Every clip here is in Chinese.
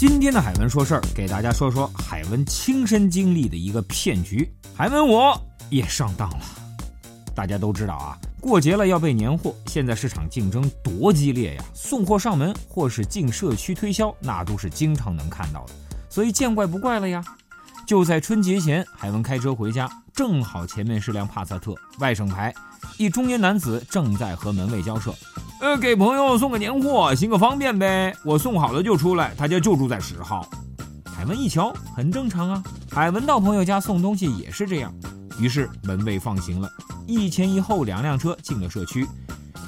今天的海文说事儿，给大家说说海文亲身经历的一个骗局。海文我也上当了。大家都知道啊，过节了要备年货，现在市场竞争多激烈呀！送货上门或是进社区推销，那都是经常能看到的，所以见怪不怪了呀。就在春节前，海文开车回家，正好前面是辆帕萨特，外省牌，一中年男子正在和门卫交涉。呃，给朋友送个年货，行个方便呗。我送好了就出来，他家就住在十号。海文一瞧，很正常啊。海文到朋友家送东西也是这样。于是门卫放行了，一前一后两辆车进了社区，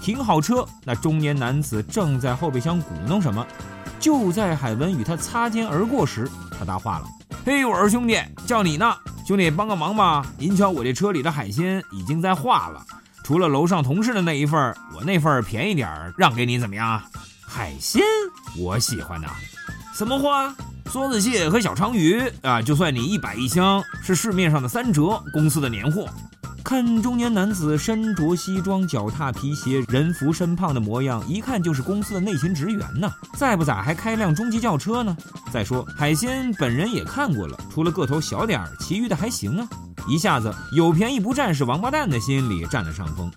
停好车，那中年男子正在后备箱鼓弄什么。就在海文与他擦肩而过时，他搭话了：“嘿，我说兄弟，叫你呢，兄弟帮个忙吧。您瞧我这车里的海鲜已经在化了。”除了楼上同事的那一份我那份便宜点儿让给你怎么样？海鲜我喜欢呐。什么话？梭子蟹和小鲳鱼啊，就算你一百一箱，是市面上的三折。公司的年货。看中年男子身着西装，脚踏皮鞋，人浮身胖的模样，一看就是公司的内勤职员呢。再不咋还开辆中级轿车呢？再说海鲜本人也看过了，除了个头小点儿，其余的还行啊。一下子有便宜不占是王八蛋的心理占了上风，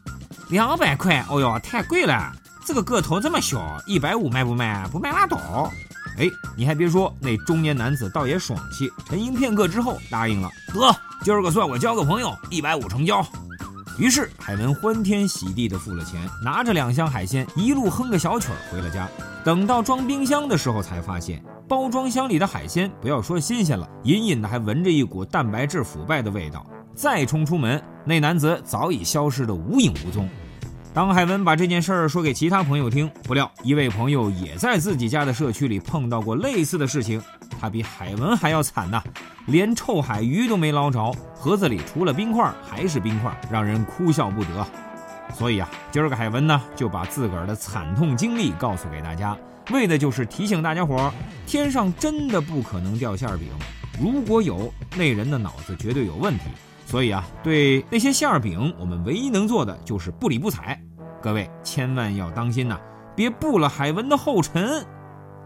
两百块，哦哟，太贵了！这个个头这么小，一百五卖不卖？不卖拉倒。哎，你还别说，那中年男子倒也爽气，沉吟片刻之后答应了。得，今儿个算我交个朋友，一百五成交。于是海文欢天喜地的付了钱，拿着两箱海鲜，一路哼个小曲儿回了家。等到装冰箱的时候，才发现。包装箱里的海鲜，不要说新鲜了，隐隐的还闻着一股蛋白质腐败的味道。再冲出门，那男子早已消失得无影无踪。当海文把这件事儿说给其他朋友听，不料一位朋友也在自己家的社区里碰到过类似的事情，他比海文还要惨呐，连臭海鱼都没捞着，盒子里除了冰块还是冰块，让人哭笑不得。所以啊，今儿个海文呢就把自个儿的惨痛经历告诉给大家。为的就是提醒大家伙儿，天上真的不可能掉馅饼，如果有，那人的脑子绝对有问题。所以啊，对那些馅饼，我们唯一能做的就是不理不睬。各位千万要当心呐，别步了海文的后尘。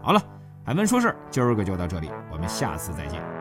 好了，海文说事儿，今儿个就到这里，我们下次再见。